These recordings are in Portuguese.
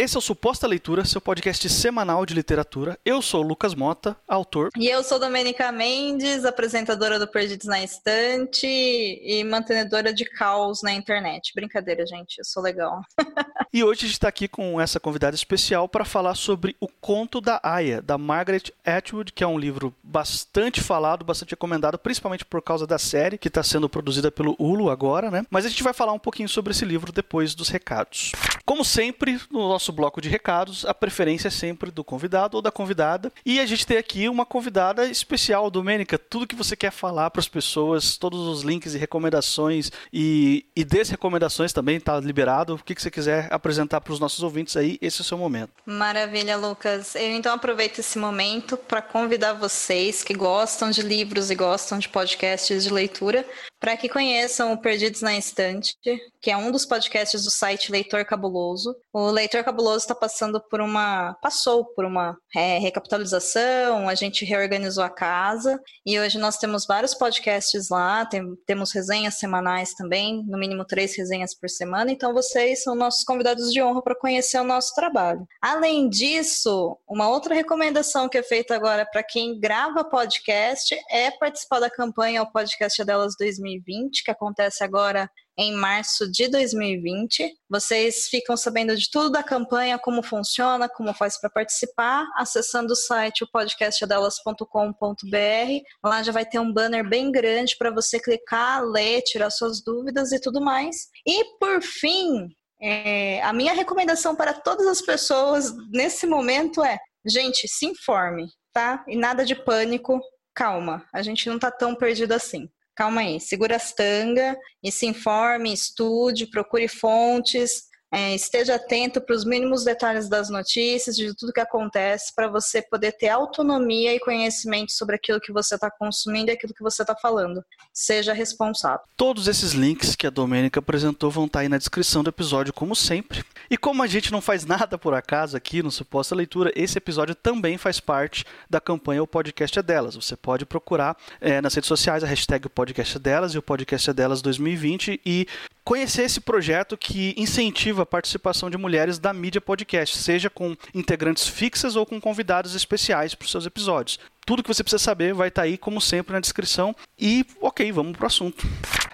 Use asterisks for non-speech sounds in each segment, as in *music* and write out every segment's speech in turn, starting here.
Esse é o Suposta Leitura, seu podcast semanal de literatura. Eu sou o Lucas Mota, autor. E eu sou Domênica Mendes, apresentadora do Perdidos na Estante e mantenedora de caos na internet. Brincadeira, gente, eu sou legal. *laughs* e hoje a gente está aqui com essa convidada especial para falar sobre O Conto da Aya, da Margaret Atwood, que é um livro bastante falado, bastante recomendado, principalmente por causa da série que está sendo produzida pelo Hulu agora, né? Mas a gente vai falar um pouquinho sobre esse livro depois dos recados. Como sempre, no nosso bloco de recados, a preferência é sempre do convidado ou da convidada. E a gente tem aqui uma convidada especial, Domênica. Tudo que você quer falar para as pessoas, todos os links e recomendações e, e desrecomendações também está liberado. O que, que você quiser apresentar para os nossos ouvintes aí, esse é o seu momento. Maravilha, Lucas. Eu então aproveito esse momento para convidar vocês que gostam de livros e gostam de podcasts de leitura para que conheçam o Perdidos na Estante, que é um dos podcasts do site Leitor Cabuloso. O Leitor Cabuloso está passando por uma. passou por uma é, recapitalização, a gente reorganizou a casa e hoje nós temos vários podcasts lá, tem, temos resenhas semanais também, no mínimo três resenhas por semana, então vocês são nossos convidados de honra para conhecer o nosso trabalho. Além disso, uma outra recomendação que é feita agora para quem grava podcast é participar da campanha O Podcast Delas 2020 2020, que acontece agora em março de 2020. Vocês ficam sabendo de tudo da campanha, como funciona, como faz para participar, acessando o site o podcastdelas.com.br. Lá já vai ter um banner bem grande para você clicar, ler, tirar suas dúvidas e tudo mais. E por fim, é, a minha recomendação para todas as pessoas nesse momento é: gente, se informe, tá? E nada de pânico, calma, a gente não está tão perdido assim calma aí, segura as tanga e se informe, estude, procure fontes, é, esteja atento para os mínimos detalhes das notícias, de tudo que acontece, para você poder ter autonomia e conhecimento sobre aquilo que você está consumindo e aquilo que você está falando. Seja responsável. Todos esses links que a Domênica apresentou vão estar tá aí na descrição do episódio, como sempre. E como a gente não faz *laughs* nada por acaso aqui no Suposta Leitura, esse episódio também faz parte da campanha O Podcast é Delas. Você pode procurar é, nas redes sociais a hashtag O Podcast é Delas e o Podcast é Delas 2020 e conhecer esse projeto que incentiva a participação de mulheres da mídia podcast, seja com integrantes fixas ou com convidados especiais para os seus episódios. Tudo que você precisa saber vai estar tá aí, como sempre, na descrição. E, ok, vamos para o assunto.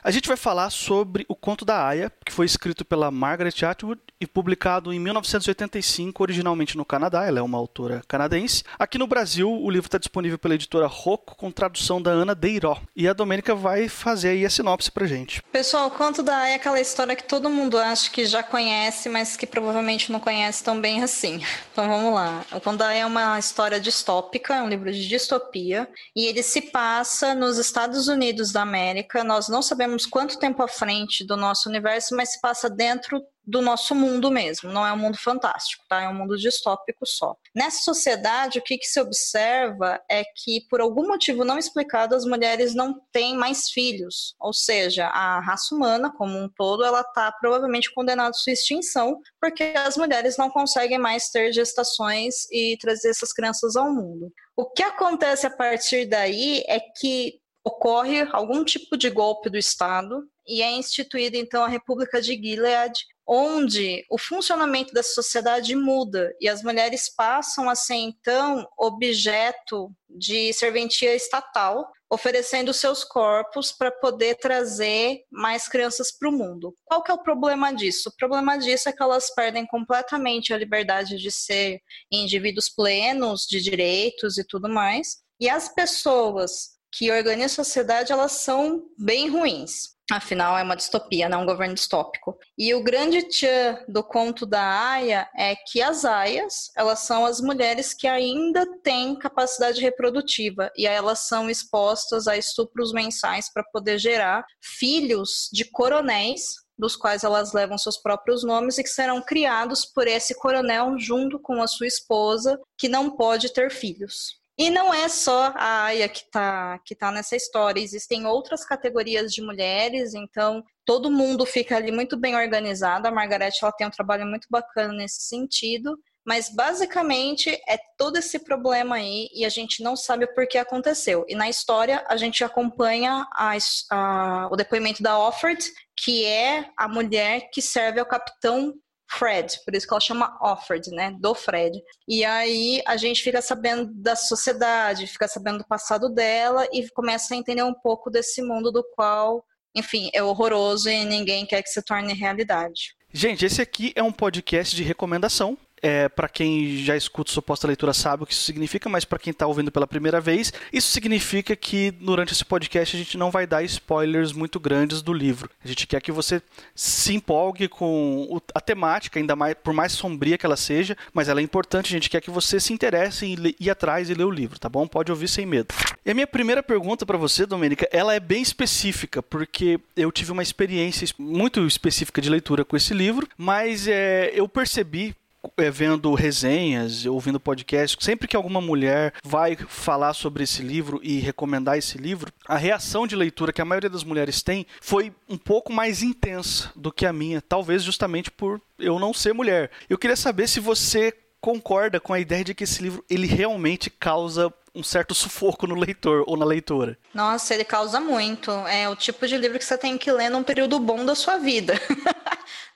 A gente vai falar sobre o Conto da Aya, que foi escrito pela Margaret Atwood e publicado em 1985, originalmente no Canadá. Ela é uma autora canadense. Aqui no Brasil, o livro está disponível pela editora Rocco, com tradução da Ana Deiró. E a Domênica vai fazer aí a sinopse pra gente. Pessoal, o Conto da Aya é aquela história que todo mundo acha que já conhece, mas que provavelmente não conhece tão bem assim. *laughs* Então vamos lá. O Conto da Aya é uma história distópica, é um livro de distopia, e ele se passa nos Estados Unidos da América. Nós não sabemos quanto tempo à frente do nosso universo, mas se passa dentro do nosso mundo mesmo, não é um mundo fantástico, tá? É um mundo distópico só. Nessa sociedade, o que, que se observa é que, por algum motivo não explicado, as mulheres não têm mais filhos, ou seja, a raça humana como um todo, ela está provavelmente condenada à sua extinção, porque as mulheres não conseguem mais ter gestações e trazer essas crianças ao mundo. O que acontece a partir daí é que ocorre algum tipo de golpe do Estado e é instituída então a República de Gilead, onde o funcionamento da sociedade muda e as mulheres passam a ser então objeto de serventia estatal, oferecendo seus corpos para poder trazer mais crianças para o mundo. Qual que é o problema disso? O problema disso é que elas perdem completamente a liberdade de ser indivíduos plenos de direitos e tudo mais. E as pessoas que organizam a sociedade, elas são bem ruins. Afinal, é uma distopia, não um governo distópico. E o grande tchan do conto da Aya é que as Aias, elas são as mulheres que ainda têm capacidade reprodutiva e elas são expostas a estupros mensais para poder gerar filhos de coronéis dos quais elas levam seus próprios nomes e que serão criados por esse coronel junto com a sua esposa, que não pode ter filhos. E não é só a Aya que está que tá nessa história, existem outras categorias de mulheres, então todo mundo fica ali muito bem organizado. A Margarete ela tem um trabalho muito bacana nesse sentido, mas basicamente é todo esse problema aí e a gente não sabe por que aconteceu. E na história a gente acompanha a, a, o depoimento da Offord, que é a mulher que serve ao capitão Fred, por isso que ela chama Offred, né, do Fred. E aí a gente fica sabendo da sociedade, fica sabendo do passado dela e começa a entender um pouco desse mundo do qual, enfim, é horroroso e ninguém quer que se torne realidade. Gente, esse aqui é um podcast de recomendação. É, para quem já escuta suposta leitura sabe o que isso significa, mas para quem está ouvindo pela primeira vez, isso significa que durante esse podcast a gente não vai dar spoilers muito grandes do livro. A gente quer que você se empolgue com a temática, ainda mais por mais sombria que ela seja, mas ela é importante. A gente quer que você se interesse em ir atrás e ler o livro, tá bom? Pode ouvir sem medo. E a minha primeira pergunta para você, Domênica, ela é bem específica, porque eu tive uma experiência muito específica de leitura com esse livro, mas é, eu percebi é, vendo resenhas, ouvindo podcasts, sempre que alguma mulher vai falar sobre esse livro e recomendar esse livro, a reação de leitura que a maioria das mulheres tem foi um pouco mais intensa do que a minha, talvez justamente por eu não ser mulher. Eu queria saber se você concorda com a ideia de que esse livro ele realmente causa um certo sufoco no leitor ou na leitora. Nossa, ele causa muito. É o tipo de livro que você tem que ler num período bom da sua vida. *laughs*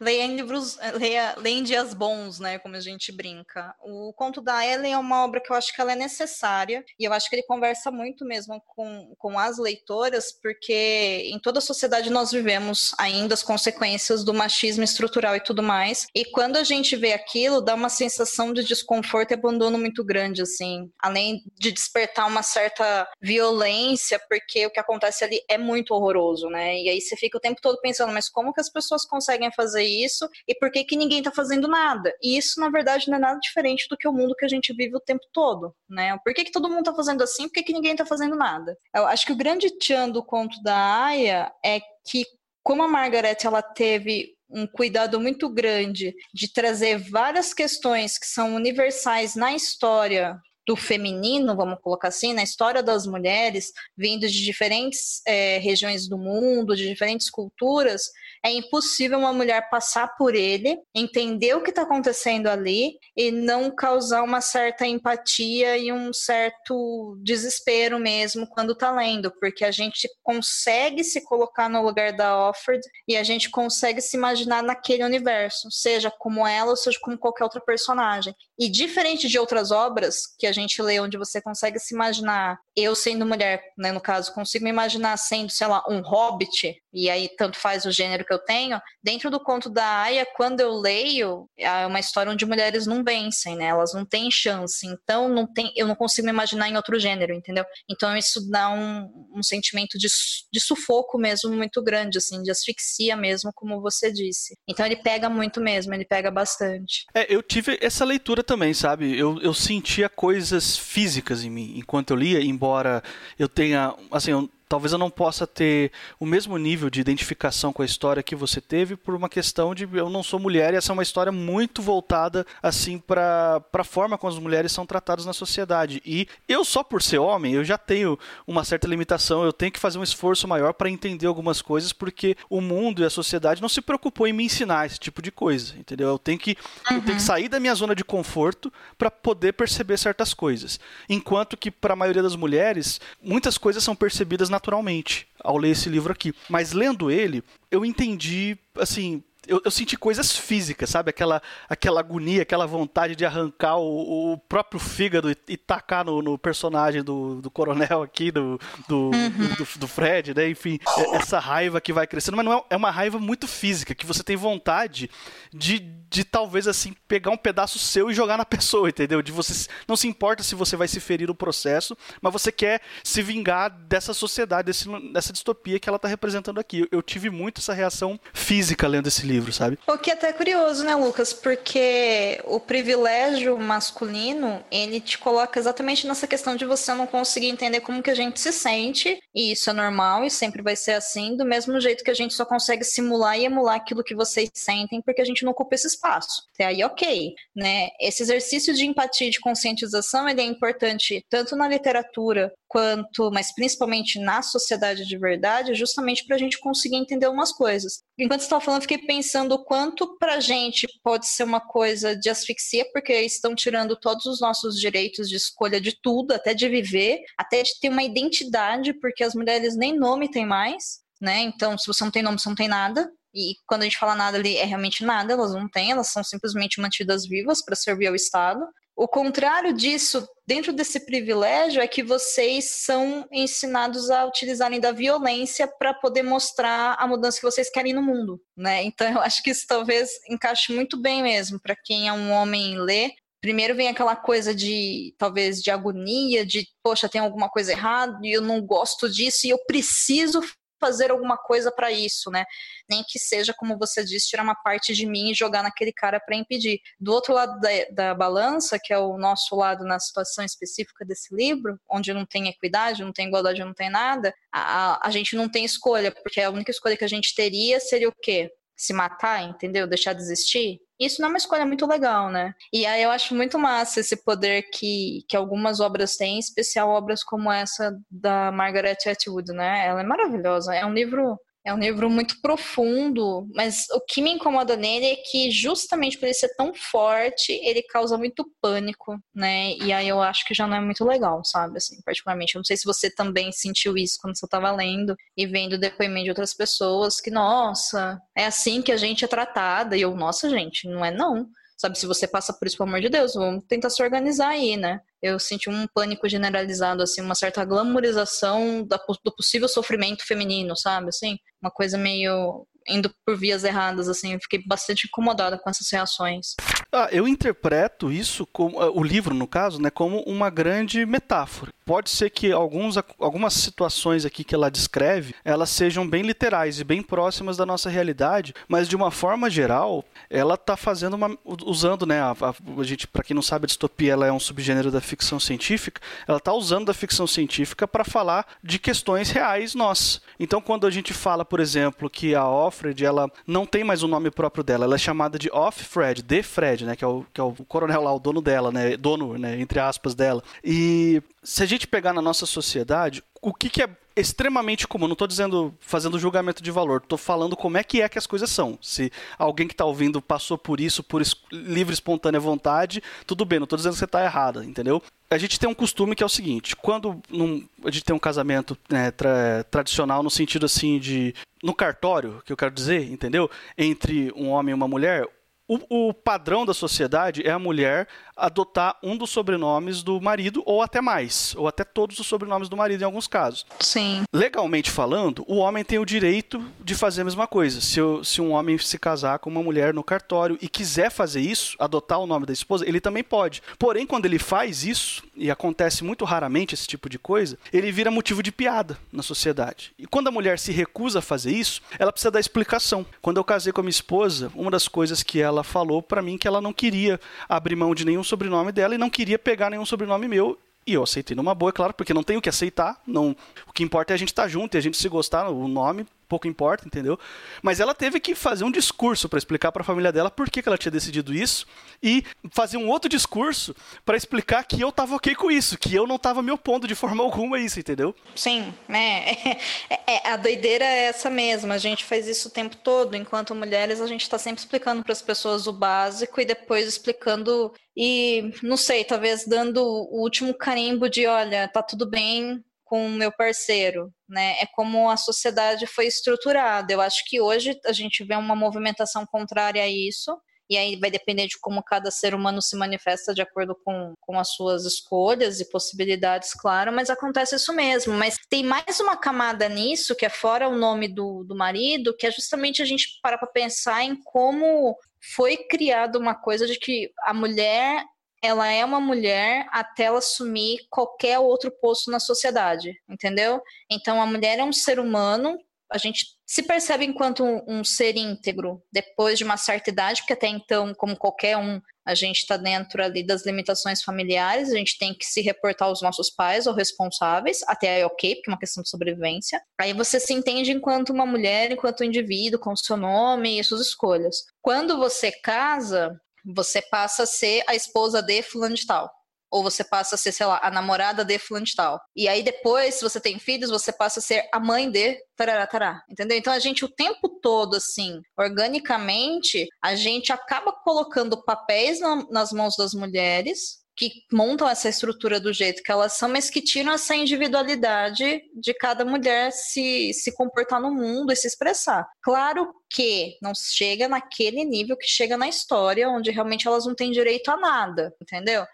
leia livros, leia, leia em dias bons, né? Como a gente brinca. O Conto da Ellen é uma obra que eu acho que ela é necessária e eu acho que ele conversa muito mesmo com, com as leitoras, porque em toda a sociedade nós vivemos ainda as consequências do machismo estrutural e tudo mais. E quando a gente vê aquilo, dá uma sensação de desconforto e abandono muito grande, assim. Além de despertar uma certa violência, porque o que acontece ali é muito horroroso, né? E aí você fica o tempo todo pensando, mas como que as pessoas conseguem fazer isso e por que que ninguém tá fazendo nada? E isso, na verdade, não é nada diferente do que o mundo que a gente vive o tempo todo, né? Por que que todo mundo tá fazendo assim? Por que que ninguém tá fazendo nada? Eu acho que o grande tchan do conto da Aya é que como a Margaret ela teve um cuidado muito grande de trazer várias questões que são universais na história do feminino, vamos colocar assim, na história das mulheres, vindo de diferentes é, regiões do mundo, de diferentes culturas, é impossível uma mulher passar por ele, entender o que está acontecendo ali e não causar uma certa empatia e um certo desespero mesmo quando está lendo, porque a gente consegue se colocar no lugar da Offred e a gente consegue se imaginar naquele universo, seja como ela seja como qualquer outra personagem. E diferente de outras obras que a gente lê onde você consegue se imaginar, eu sendo mulher, né, no caso, consigo me imaginar sendo, sei lá, um hobbit, e aí tanto faz o gênero que eu tenho, dentro do conto da Aya, quando eu leio, é uma história onde mulheres não vencem, né? Elas não têm chance. Então não tem, eu não consigo me imaginar em outro gênero, entendeu? Então isso dá um, um sentimento de, de sufoco mesmo muito grande, assim, de asfixia mesmo, como você disse. Então ele pega muito mesmo, ele pega bastante. É, eu tive essa leitura também, sabe? Eu, eu sentia coisas físicas em mim enquanto eu lia, embora eu tenha, assim, eu talvez eu não possa ter o mesmo nível de identificação com a história que você teve por uma questão de eu não sou mulher e essa é uma história muito voltada assim para a forma como as mulheres são tratadas na sociedade. E eu só por ser homem, eu já tenho uma certa limitação, eu tenho que fazer um esforço maior para entender algumas coisas porque o mundo e a sociedade não se preocupou em me ensinar esse tipo de coisa, entendeu? Eu tenho que uhum. eu tenho que uhum. sair da minha zona de conforto para poder perceber certas coisas. Enquanto que para a maioria das mulheres, muitas coisas são percebidas na naturalmente ao ler esse livro aqui. Mas lendo ele, eu entendi, assim, eu, eu, senti coisas físicas, sabe? Aquela, aquela agonia, aquela vontade de arrancar o, o próprio fígado e, e tacar no, no, personagem do, do coronel aqui, do, do, uhum. do, do, Fred, né? Enfim, é, essa raiva que vai crescendo, mas não é, é uma raiva muito física, que você tem vontade de, de talvez assim pegar um pedaço seu e jogar na pessoa, entendeu? De você não se importa se você vai se ferir no processo, mas você quer se vingar dessa sociedade, desse, dessa distopia que ela está representando aqui. Eu, eu tive muito essa reação física lendo esse livro livro, sabe? O que é até curioso, né, Lucas? Porque o privilégio masculino, ele te coloca exatamente nessa questão de você não conseguir entender como que a gente se sente, e isso é normal e sempre vai ser assim, do mesmo jeito que a gente só consegue simular e emular aquilo que vocês sentem porque a gente não ocupa esse espaço. Até aí, ok, né? Esse exercício de empatia e de conscientização, ele é importante tanto na literatura quanto, mas principalmente na sociedade de verdade, justamente para a gente conseguir entender umas coisas. Enquanto estava falando, fiquei pensando o quanto para a gente pode ser uma coisa de asfixia, porque estão tirando todos os nossos direitos de escolha de tudo, até de viver, até de ter uma identidade, porque as mulheres nem nome têm mais, né? Então, se você não tem nome, você não tem nada. e quando a gente fala nada ali, é realmente nada, elas não têm, elas são simplesmente mantidas vivas para servir ao Estado. O contrário disso, dentro desse privilégio, é que vocês são ensinados a utilizarem da violência para poder mostrar a mudança que vocês querem no mundo, né? Então, eu acho que isso talvez encaixe muito bem mesmo para quem é um homem lê. Primeiro vem aquela coisa de, talvez, de agonia, de, poxa, tem alguma coisa errada e eu não gosto disso e eu preciso fazer alguma coisa para isso, né? Nem que seja, como você disse, tirar uma parte de mim e jogar naquele cara para impedir. Do outro lado da, da, balança, que é o nosso lado na situação específica desse livro, onde não tem equidade, não tem igualdade, não tem nada, a, a gente não tem escolha, porque a única escolha que a gente teria seria o quê? Se matar, entendeu? Deixar de existir? Isso não é uma escolha muito legal, né? E aí eu acho muito massa esse poder que, que algumas obras têm, em especial obras como essa da Margaret Atwood, né? Ela é maravilhosa. É um livro é um livro muito profundo, mas o que me incomoda nele é que, justamente por ele ser tão forte, ele causa muito pânico, né? E aí eu acho que já não é muito legal, sabe? Assim, particularmente. Eu não sei se você também sentiu isso quando você estava lendo e vendo depoimento de outras pessoas, que, nossa, é assim que a gente é tratada. E eu, nossa, gente, não é não. Sabe, se você passa por isso, pelo amor de Deus, vamos tentar se organizar aí, né? Eu senti um pânico generalizado, assim, uma certa glamorização do possível sofrimento feminino, sabe? Assim, uma coisa meio indo por vias erradas, assim, eu fiquei bastante incomodada com essas reações. Ah, eu interpreto isso como ah, o livro, no caso, né, como uma grande metáfora. Pode ser que alguns, algumas situações aqui que ela descreve, elas sejam bem literais e bem próximas da nossa realidade, mas de uma forma geral, ela está fazendo uma, usando, né, a, a, a gente, para quem não sabe, a distopia ela é um subgênero da ficção científica. Ela está usando da ficção científica para falar de questões reais nós. Então, quando a gente fala, por exemplo, que a Offred ela não tem mais o nome próprio dela, ela é chamada de Off-Fred, de Fred, né, que é, o, que é o coronel lá, o dono dela, né, dono, né, entre aspas dela. E se a gente pegar na nossa sociedade, o que, que é extremamente comum. Não estou dizendo fazendo julgamento de valor, estou falando como é que é que as coisas são. Se alguém que está ouvindo passou por isso por livre, espontânea vontade, tudo bem, não estou dizendo que você está errada, entendeu? A gente tem um costume que é o seguinte: quando num, a gente tem um casamento né, tra tradicional, no sentido assim de. No cartório, que eu quero dizer, entendeu? Entre um homem e uma mulher, o, o, padrão da sociedade é a mulher adotar um dos sobrenomes do marido, ou até mais, ou até todos os sobrenomes do marido em alguns casos. Sim. Legalmente falando, o homem tem o direito de fazer a mesma coisa. Se, eu, se um homem se casar com uma mulher no cartório e quiser fazer isso, adotar o nome da esposa, ele também pode. Porém, quando ele faz isso, e acontece muito raramente esse tipo de coisa, ele vira motivo de piada na sociedade. E quando a mulher se recusa a fazer isso, ela precisa dar explicação. Quando eu casei com a minha esposa, uma das coisas que ela falou para mim que ela não queria abrir mão de nenhum sobrenome dela e não queria pegar nenhum sobrenome meu. E eu aceitei numa boa, é claro, porque não tenho que aceitar. Não, o que importa é a gente estar tá junto e a gente se gostar, o nome pouco importa, entendeu? Mas ela teve que fazer um discurso para explicar para a família dela por que, que, ela tinha decidido isso e fazer um outro discurso para explicar que eu estava ok com isso, que eu não estava me opondo de forma *laughs* alguma a isso, entendeu? Sim, é, *laughs* é, é, a doideira é essa mesma. A gente faz isso o tempo todo. Enquanto mulheres, a gente está sempre explicando para as pessoas o básico e depois explicando e não sei, talvez dando o último carimbo de, olha, tá tudo bem, com o meu parceiro, né? É como a sociedade foi estruturada. Eu acho que hoje a gente vê uma movimentação contrária a isso, e aí vai depender de como cada ser humano se manifesta de acordo com, com as suas escolhas e possibilidades, claro, mas acontece isso mesmo. Mas tem mais uma camada nisso, que é fora o nome do, do marido, que é justamente a gente parar para pensar em como foi criada uma coisa de que a mulher ela é uma mulher até ela assumir qualquer outro posto na sociedade, entendeu? Então a mulher é um ser humano, a gente se percebe enquanto um, um ser íntegro depois de uma certa idade, porque até então, como qualquer um, a gente está dentro ali das limitações familiares, a gente tem que se reportar aos nossos pais ou responsáveis, até aí ok, porque é uma questão de sobrevivência. Aí você se entende enquanto uma mulher, enquanto um indivíduo, com seu nome e suas escolhas. Quando você casa, você passa a ser a esposa de fulano de tal. Ou você passa a ser, sei lá, a namorada de fulano de tal. E aí depois, se você tem filhos, você passa a ser a mãe de tarará, tará. Entendeu? Então a gente o tempo todo, assim, organicamente, a gente acaba colocando papéis na, nas mãos das mulheres que montam essa estrutura do jeito que elas são, mas que tiram essa individualidade de cada mulher se, se comportar no mundo e se expressar. Claro que não chega naquele nível que chega na história, onde realmente elas não têm direito a nada, entendeu?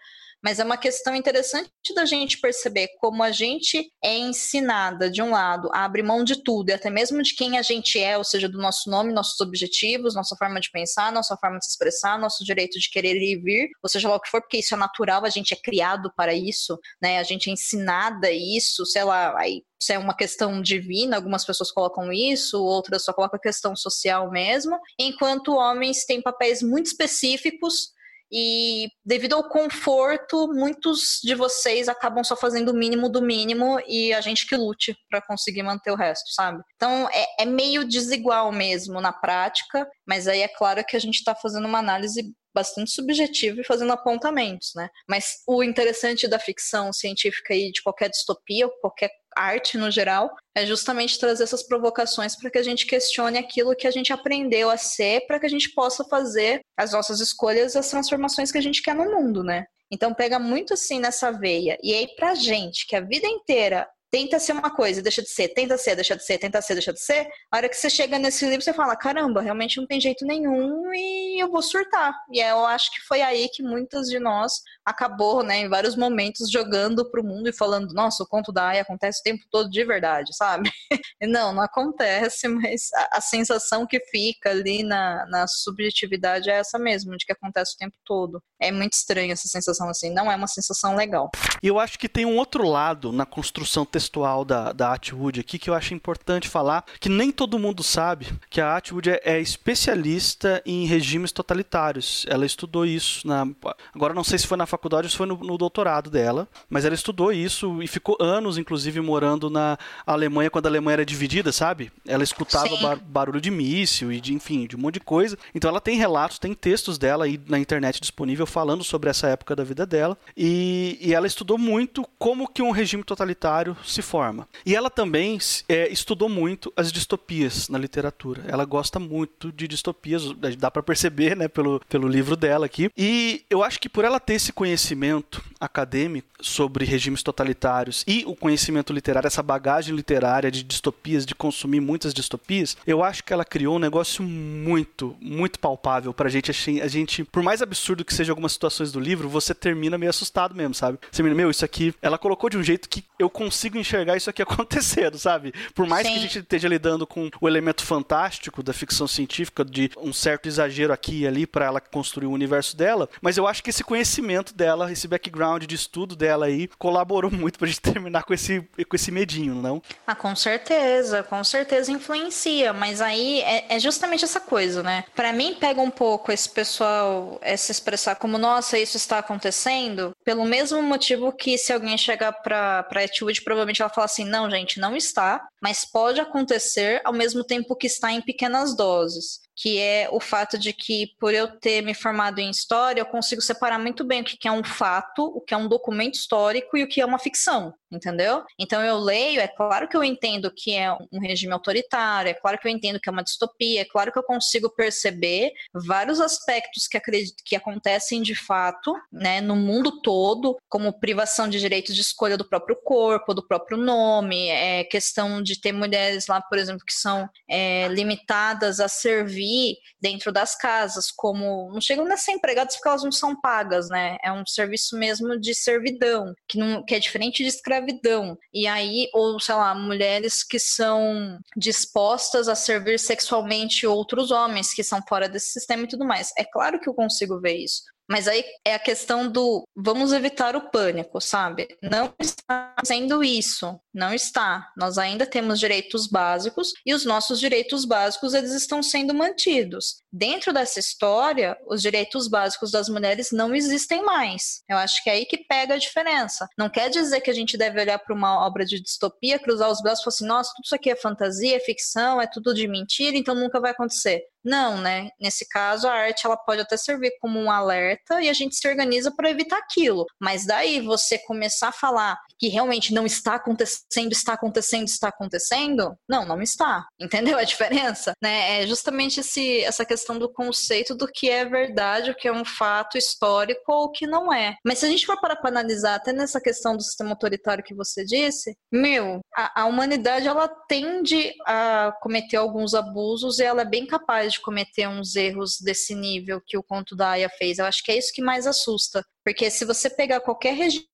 Mas é uma questão interessante da gente perceber como a gente é ensinada, de um lado, a abrir mão de tudo, e até mesmo de quem a gente é, ou seja, do nosso nome, nossos objetivos, nossa forma de pensar, nossa forma de se expressar, nosso direito de querer ir e vir, ou seja lá o que for, porque isso é natural, a gente é criado para isso, né? A gente é ensinada isso, sei lá, aí é uma questão divina, algumas pessoas colocam isso, outras só colocam a questão social mesmo, enquanto homens têm papéis muito específicos e devido ao conforto, muitos de vocês acabam só fazendo o mínimo do mínimo e a gente que lute para conseguir manter o resto, sabe? Então é, é, meio desigual mesmo na prática, mas aí é claro que a gente está fazendo uma análise bastante subjetiva e fazendo apontamentos, né? Mas o interessante da ficção científica e de qualquer distopia, qualquer arte no geral, é justamente trazer essas provocações para que a gente questione aquilo que a gente aprendeu a ser, para que a gente possa fazer as nossas escolhas, as transformações que a gente quer no mundo, né? Então pega muito assim nessa veia. E aí pra gente que a vida inteira tenta ser uma coisa, deixa de ser, tenta ser, deixa de ser, tenta ser, deixa de ser. A hora que você chega nesse livro, você fala: caramba, realmente não tem jeito nenhum e eu vou surtar. E eu acho que foi aí que muitas de nós acabou, né, em vários momentos jogando pro mundo e falando: nossa, o conto da Aya acontece o tempo todo de verdade, *laughs* sabe? não, não acontece, mas a, a, sensação que fica ali na, na subjetividade é essa mesmo, de que acontece o tempo todo. É muito estranha essa sensação assim, não é uma sensação legal. E eu acho que tem um outro lado na construção textual textual da, da Atwood aqui que eu acho importante falar, que nem todo mundo sabe que a Atwood é, é especialista em regimes totalitários. Ela estudou isso na. Agora não sei se foi na faculdade ou se foi no, no doutorado dela, mas ela estudou isso e ficou anos, inclusive, morando na Alemanha quando a Alemanha era dividida, sabe? Ela escutava bar barulho de míssil e de, enfim, de um monte de coisa. Então ela tem relatos, tem textos dela aí na internet disponível falando sobre essa época da vida dela. E, e ela estudou muito como que um regime totalitário se forma. E ela também é, estudou muito as distopias na literatura. Ela gosta muito de distopias, dá para perceber, né, pelo, pelo livro dela aqui. E eu acho que por ela ter esse conhecimento acadêmico sobre regimes totalitários e o conhecimento literário, essa bagagem literária de distopias, de consumir muitas distopias, eu acho que ela criou um negócio muito, muito palpável pra gente. A gente, por mais absurdo que seja algumas situações do livro, você termina meio assustado mesmo, sabe? Você me meu, isso aqui, ela colocou de um jeito que eu consigo enxergar isso aqui *laughs* acontecendo, sabe? Por mais Sim. que a gente esteja lidando com o elemento fantástico da ficção científica, de um certo exagero aqui e ali para ela construir o universo dela, mas eu acho que esse conhecimento dela, esse background de estudo dela aí, colaborou *laughs* muito pra gente terminar com esse, com esse medinho, não? Ah, com certeza, com certeza influencia, mas aí é, é justamente essa coisa, né? Para mim pega um pouco esse pessoal é, se expressar como, nossa, isso está acontecendo, pelo mesmo motivo que se alguém chegar pra, pra Atwood, provavelmente ela fala assim: não, gente, não está, mas pode acontecer ao mesmo tempo que está em pequenas doses que é o fato de que, por eu ter me formado em história, eu consigo separar muito bem o que é um fato, o que é um documento histórico e o que é uma ficção, entendeu? Então eu leio, é claro que eu entendo que é um regime autoritário, é claro que eu entendo que é uma distopia, é claro que eu consigo perceber vários aspectos que, acredito, que acontecem de fato, né, no mundo todo, como privação de direitos de escolha do próprio corpo, do próprio nome, é questão de ter mulheres lá, por exemplo, que são é, limitadas a servir servir dentro das casas, como não chegam a ser empregadas porque elas não são pagas, né? É um serviço mesmo de servidão, que, não, que é diferente de escravidão. E aí, ou sei lá, mulheres que são dispostas a servir sexualmente outros homens que são fora desse sistema e tudo mais. É claro que eu consigo ver isso. Mas aí é a questão do vamos evitar o pânico, sabe? Não está fazendo isso, não está. Nós ainda temos direitos básicos e os nossos direitos básicos eles estão sendo mantidos. Dentro dessa história, os direitos básicos das mulheres não existem mais. Eu acho que é aí que pega a diferença. Não quer dizer que a gente deve olhar para uma obra de distopia, cruzar os braços e falar assim, nossa, tudo isso aqui é fantasia, é ficção, é tudo de mentira, então nunca vai acontecer. Não, né? Nesse caso, a arte ela pode até servir como um alerta e a gente se organiza para evitar aquilo. Mas daí você começar a falar que realmente não está acontecendo, está acontecendo, está acontecendo, não, não está. *laughs* Entendeu a diferença? Né? É justamente esse, essa questão do conceito do que é verdade, o que é um fato histórico ou o que não é. Mas se a gente for parar para analisar até nessa questão do sistema autoritário que você disse, meu, a, a humanidade ela tende a cometer alguns abusos e ela é bem capaz cometer uns erros desse nível que o conto da Aya fez. Eu acho que é isso que mais assusta. Porque se você pegar qualquer regime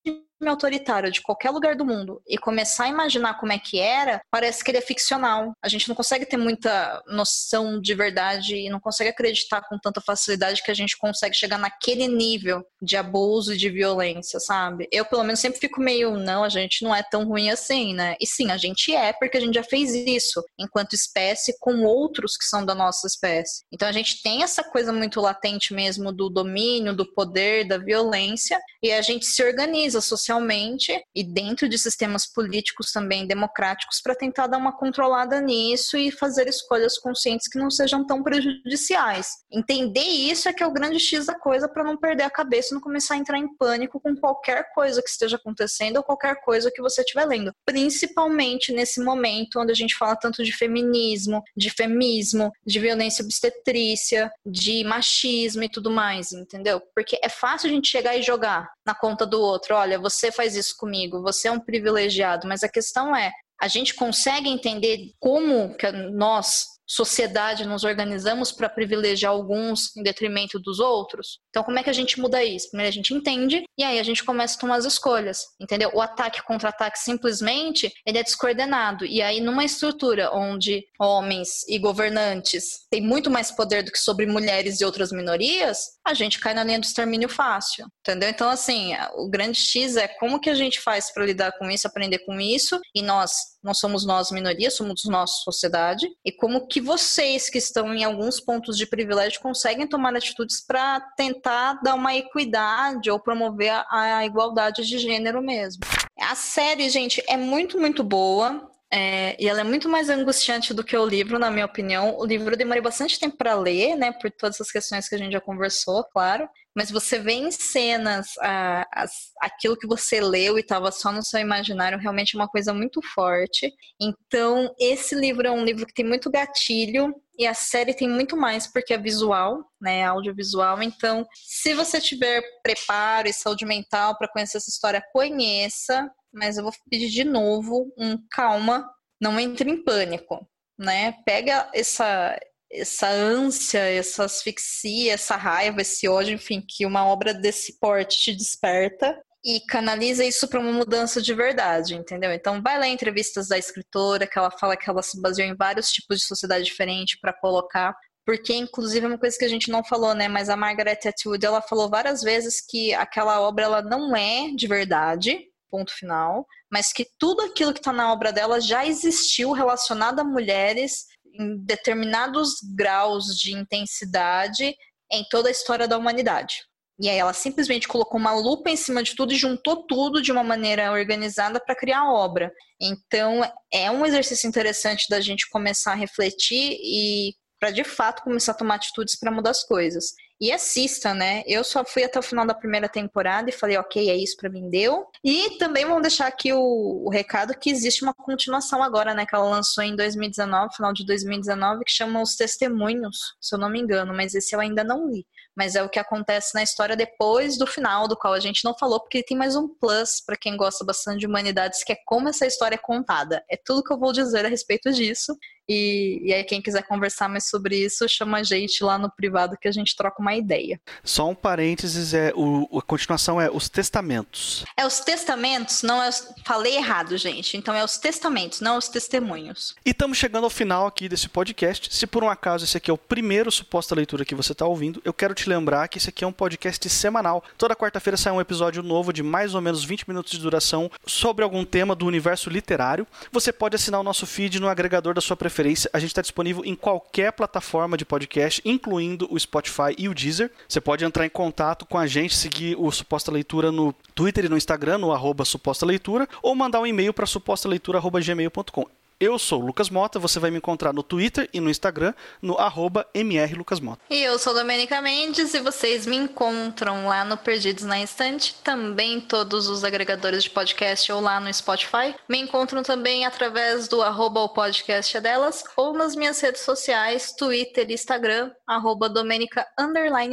autoritário de qualquer lugar do mundo e começar a imaginar como é que era, parece que ele é ficcional. A gente não consegue ter muita noção de verdade e não consegue acreditar com tanta facilidade que a gente consegue chegar naquele nível de abuso e de violência, sabe? Eu, pelo menos, sempre fico meio, não, a gente não é tão ruim assim, né? E sim, a gente é, porque a gente já fez isso enquanto espécie com outros que são da nossa espécie. Então a gente tem essa coisa muito latente mesmo do domínio, do poder, da violência, e a gente se organiza socialmente socialmente e dentro de sistemas políticos também democráticos para tentar dar uma controlada nisso e fazer escolhas conscientes que não sejam tão prejudiciais. Entender isso é que é o grande X da coisa para não perder a cabeça e não começar a entrar em pânico com qualquer coisa que esteja acontecendo ou qualquer coisa que você estiver lendo. Principalmente nesse momento onde a gente fala tanto de feminismo, de femismo, de violência obstetrícia, de machismo e tudo mais, entendeu? Porque é fácil a gente chegar e jogar na conta do outro. Olha, você faz isso comigo, você é um privilegiado. Mas a questão é, a gente consegue entender como que nós sociedade nos organizamos para privilegiar alguns em detrimento dos outros? Então, como é que a gente muda isso? Primeiro a gente entende e aí a gente começa a tomar as escolhas, entendeu? O ataque contra ataque simplesmente ele é descoordenado e aí numa estrutura onde homens e governantes têm muito mais poder do que sobre mulheres e outras minorias, a gente cai na linha do extermínio fácil, entendeu? Então, assim, o grande X é como que a gente faz para lidar com isso, aprender com isso e nós não somos nós minoria, somos nós sociedade e como que vocês que estão em alguns pontos de privilégio conseguem tomar atitudes para tentar dar uma equidade ou promover a, a igualdade de gênero mesmo. A série, gente, é muito, muito boa. É, e ela é muito mais angustiante do que o livro, na minha opinião. O livro eu demorei bastante tempo para ler, né? Por todas as questões que a gente já conversou, claro. Mas você vê em cenas a, a, aquilo que você leu e estava só no seu imaginário, realmente é uma coisa muito forte. Então, esse livro é um livro que tem muito gatilho. E a série tem muito mais, porque é visual, né? Audiovisual. Então, se você tiver preparo e saúde mental para conhecer essa história, conheça mas eu vou pedir de novo um calma, não entre em pânico, né? Pega essa essa ânsia, essa asfixia, essa raiva, esse ódio, enfim, que uma obra desse porte te desperta e canaliza isso para uma mudança de verdade, entendeu? Então vai lá em entrevistas da escritora, que ela fala que ela se baseou em vários tipos de sociedade diferente para colocar porque inclusive é uma coisa que a gente não falou, né? Mas a Margaret Atwood ela falou várias vezes que aquela obra ela não é de verdade, ponto final, mas que tudo aquilo que está na obra dela já existiu relacionado a mulheres em determinados graus de intensidade em toda a história da humanidade. E aí ela simplesmente colocou uma lupa em cima de tudo e juntou tudo de uma maneira organizada para criar a obra. Então é um exercício interessante da gente começar a refletir e para de fato começar a tomar atitudes para mudar as coisas e assista, né? Eu só fui até o final da primeira temporada e falei, ok, é isso para mim, deu. E também vamos deixar aqui o, o, recado que existe uma continuação agora, né? Que ela lançou em 2019, final de 2019, que chama Os Testemunhos, se eu não me engano, mas esse eu ainda não li. Mas é o que acontece na história depois do final, do qual a gente não falou, porque tem mais um plus para quem gosta bastante de humanidades, que é como essa história é contada. É tudo que eu vou dizer a respeito disso. E, e aí, quem quiser conversar mais sobre isso, chama a gente lá no privado que a gente troca uma ideia. Só um parênteses, é, o, a continuação é os testamentos. É os testamentos, não é os, Falei errado, gente. Então é os testamentos, não os testemunhos. E estamos chegando ao final aqui desse podcast. Se por um acaso esse aqui é o primeiro suposta leitura que você está ouvindo, eu quero te lembrar que esse aqui é um podcast semanal. Toda quarta-feira sai um episódio novo de mais ou menos 20 minutos de duração sobre algum tema do universo literário. Você pode assinar o nosso feed no agregador da sua preferência preferência, a gente está disponível em qualquer plataforma de podcast, incluindo o Spotify e o Deezer. Você pode entrar em contato com a gente, seguir o Suposta Leitura no Twitter e no Instagram, no arroba Suposta Leitura, ou mandar um e-mail para supostaleitura.gmail.com. Eu sou o Lucas Mota, você vai me encontrar no Twitter e no Instagram, no arroba mrlucasmota. E eu sou Domenica Mendes e vocês me encontram lá no Perdidos na Instante, também todos os agregadores de podcast ou lá no Spotify. Me encontram também através do arroba o podcast é delas ou nas minhas redes sociais, Twitter e Instagram, arroba Domenica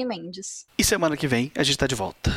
Mendes. E semana que vem a gente tá de volta.